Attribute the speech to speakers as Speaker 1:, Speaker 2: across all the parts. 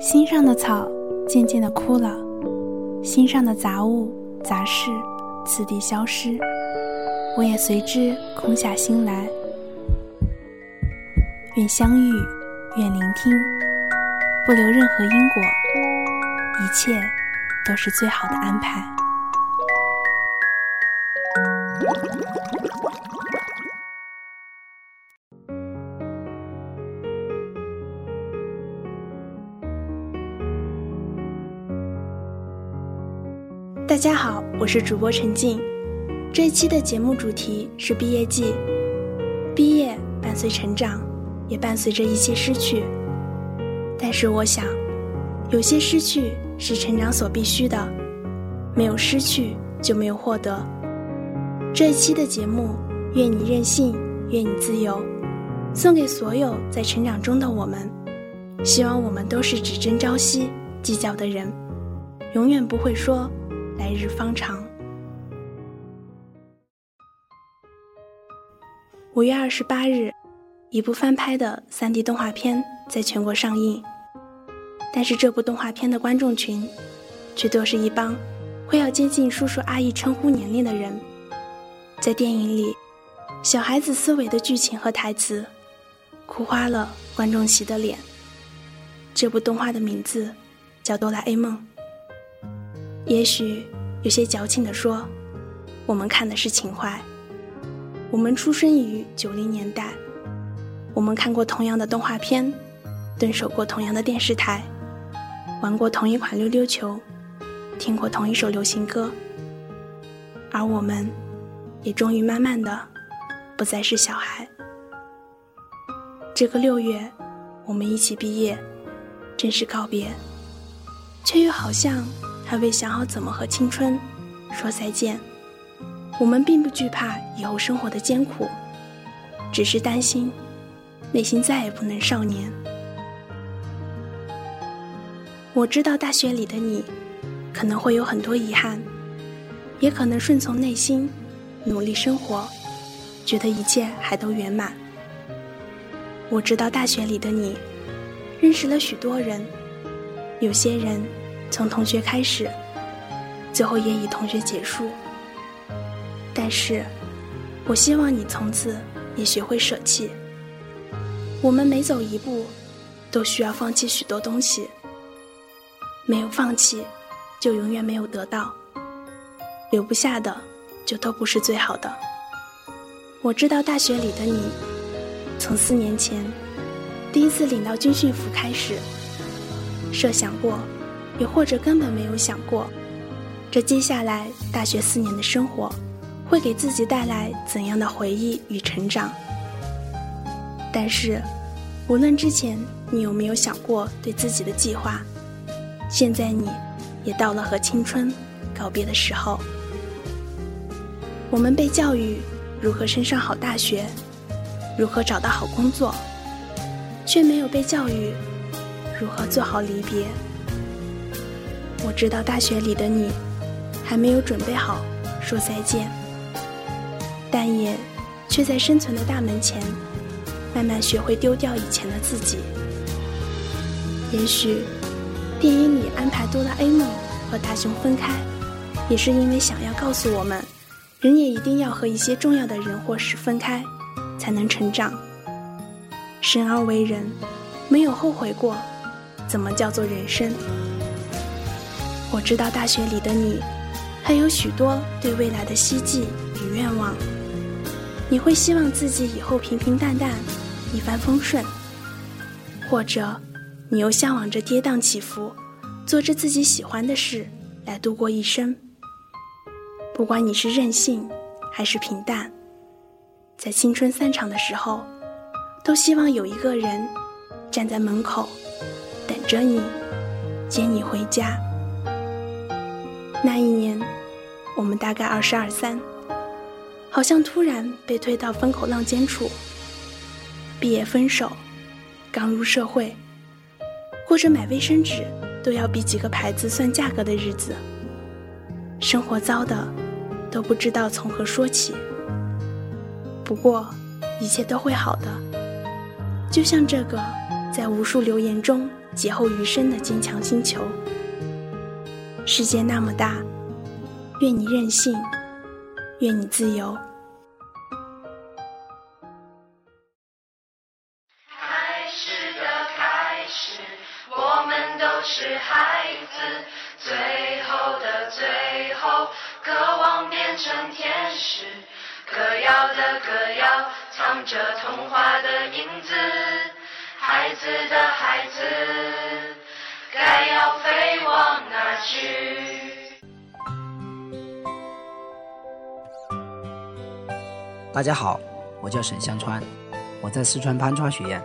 Speaker 1: 心上的草渐渐的枯了，心上的杂物杂事次第消失，我也随之空下心来。愿相遇，愿聆听，不留任何因果，一切都是最好的安排。大家好，我是主播陈静。这一期的节目主题是毕业季。毕业伴随成长，也伴随着一些失去。但是我想，有些失去是成长所必须的，没有失去就没有获得。这一期的节目，愿你任性，愿你自由，送给所有在成长中的我们。希望我们都是只争朝夕、计较的人，永远不会说。来日方长。五月二十八日，一部翻拍的三 D 动画片在全国上映，但是这部动画片的观众群，却都是一帮会要接近叔叔阿姨称呼年龄的人。在电影里，小孩子思维的剧情和台词，哭花了观众席的脸。这部动画的名字叫《哆啦 A 梦》。也许有些矫情地说，我们看的是情怀。我们出生于九零年代，我们看过同样的动画片，蹲守过同样的电视台，玩过同一款溜溜球，听过同一首流行歌，而我们，也终于慢慢的，不再是小孩。这个六月，我们一起毕业，正式告别，却又好像。还未想好怎么和青春说再见。我们并不惧怕以后生活的艰苦，只是担心内心再也不能少年。我知道大学里的你可能会有很多遗憾，也可能顺从内心，努力生活，觉得一切还都圆满。我知道大学里的你认识了许多人，有些人。从同学开始，最后也以同学结束。但是，我希望你从此也学会舍弃。我们每走一步，都需要放弃许多东西。没有放弃，就永远没有得到。留不下的，就都不是最好的。我知道大学里的你，从四年前第一次领到军训服开始，设想过。也或者根本没有想过，这接下来大学四年的生活，会给自己带来怎样的回忆与成长。但是，无论之前你有没有想过对自己的计划，现在你，也到了和青春告别的时候。我们被教育如何升上好大学，如何找到好工作，却没有被教育如何做好离别。我知道大学里的你，还没有准备好说再见，但也却在生存的大门前，慢慢学会丢掉以前的自己。也许，电影里安排哆啦 A 梦和大雄分开，也是因为想要告诉我们，人也一定要和一些重要的人或事分开，才能成长。生而为人，没有后悔过，怎么叫做人生？我知道大学里的你，还有许多对未来的希冀与愿望。你会希望自己以后平平淡淡，一帆风顺，或者你又向往着跌宕起伏，做着自己喜欢的事来度过一生。不管你是任性还是平淡，在青春散场的时候，都希望有一个人站在门口，等着你，接你回家。那一年，我们大概二十二三，好像突然被推到风口浪尖处。毕业分手，刚入社会，过着买卫生纸都要比几个牌子算价格的日子。生活糟的，都不知道从何说起。不过，一切都会好的。就像这个在无数流言中劫后余生的坚强星球。世界那么大，愿你任性，愿你自由。
Speaker 2: 开始的开始，我们都是孩子。最后的最后，渴望变成天使。歌谣的歌谣，藏着童话的影子。孩子的孩子，该要飞往哪去？
Speaker 3: 大家好，我叫沈香川，我在四川攀川学院。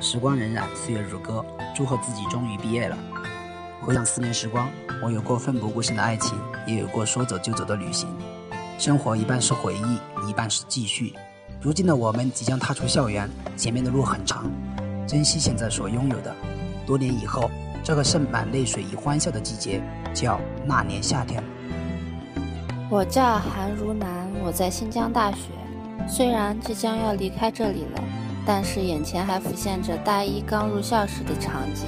Speaker 3: 时光荏苒，岁月如歌，祝贺自己终于毕业了。回想四年时光，我有过奋不顾身的爱情，也有过说走就走的旅行。生活一半是回忆，一半是继续。如今的我们即将踏出校园，前面的路很长。珍惜现在所拥有的。多年以后，这个盛满泪水与欢笑的季节，叫那年夏天。
Speaker 4: 我叫韩如南，我在新疆大学。虽然即将要离开这里了，但是眼前还浮现着大一刚入校时的场景。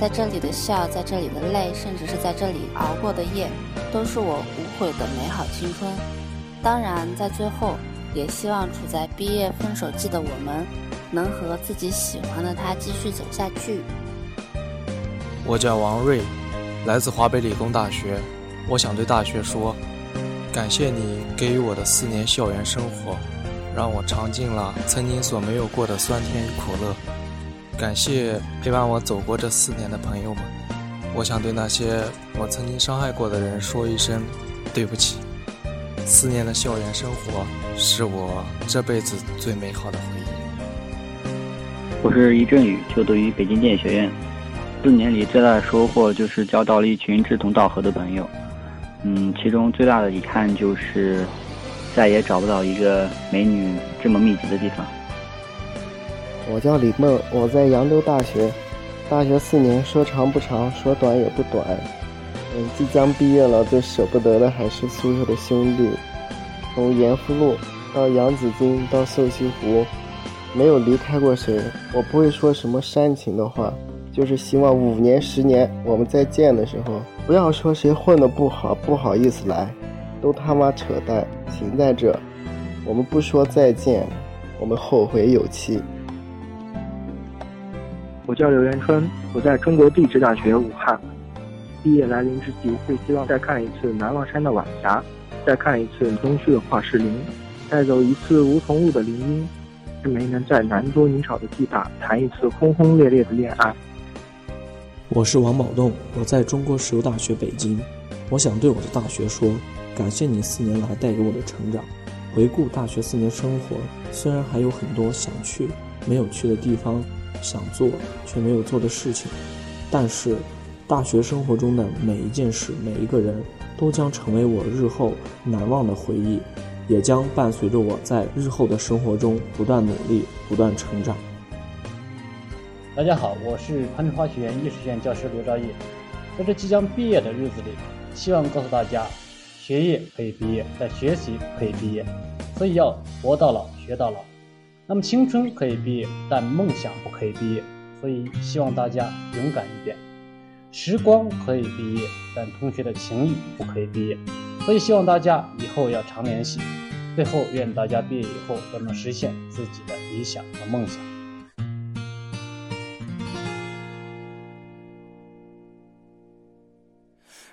Speaker 4: 在这里的笑，在这里的泪，甚至是在这里熬过的夜，都是我无悔的美好青春。当然，在最后，也希望处在毕业分手季的我们。能和自己喜欢的他继续走下去。
Speaker 5: 我叫王瑞，来自华北理工大学。我想对大学说，感谢你给予我的四年校园生活，让我尝尽了曾经所没有过的酸甜与苦乐。感谢陪伴我走过这四年的朋友们。我想对那些我曾经伤害过的人说一声对不起。四年的校园生活是我这辈子最美好的回忆。
Speaker 6: 我是易振宇，就读于北京电影学院。四年里最大的收获就是交到了一群志同道合的朋友。嗯，其中最大的遗憾就是再也找不到一个美女这么密集的地方。
Speaker 7: 我叫李梦，我在扬州大学。大学四年说长不长，说短也不短。嗯，即将毕业了，最舍不得的还是宿舍的兄弟。从盐湖路到扬子津到瘦西湖。没有离开过谁，我不会说什么煽情的话，就是希望五年、十年我们再见的时候，不要说谁混得不好，不好意思来，都他妈扯淡，情在这，我们不说再见，我们后会有期。
Speaker 8: 我叫刘元春，我在中国地质大学武汉，毕业来临之际，会希望再看一次南望山的晚霞，再看一次东区的画室林，带走一次梧桐路的林荫。是没能在男多女少的地大谈一次轰轰烈烈的恋爱。
Speaker 9: 我是王宝栋，我在中国石油大学北京。我想对我的大学说，感谢你四年来带给我的成长。回顾大学四年生活，虽然还有很多想去没有去的地方，想做却没有做的事情，但是大学生活中的每一件事、每一个人都将成为我日后难忘的回忆。也将伴随着我在日后的生活中不断努力、不断成长。
Speaker 10: 大家好，我是攀枝花学院艺术学院教师刘兆义。在这即将毕业的日子里，希望告诉大家，学业可以毕业，但学习可以毕业，所以要活到老学到老。那么青春可以毕业，但梦想不可以毕业，所以希望大家勇敢一点。时光可以毕业，但同学的情谊不可以毕业。所以希望大家以后要常联系。最后，愿大家毕业以后都能实现自己的理想和梦想。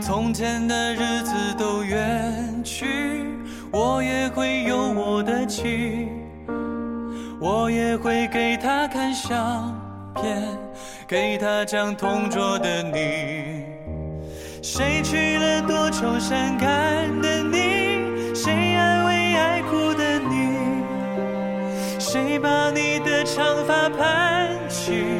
Speaker 11: 从前的日子都远去，我也会有我的妻，我也会给她看相片，给她讲同桌的你。谁娶了多愁善感的你？谁安慰爱哭的你？谁把你的长发盘起？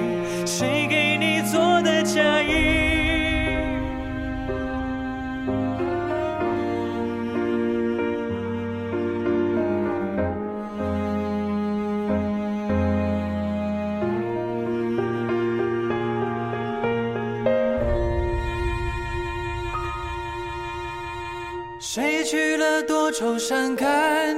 Speaker 11: 愁善感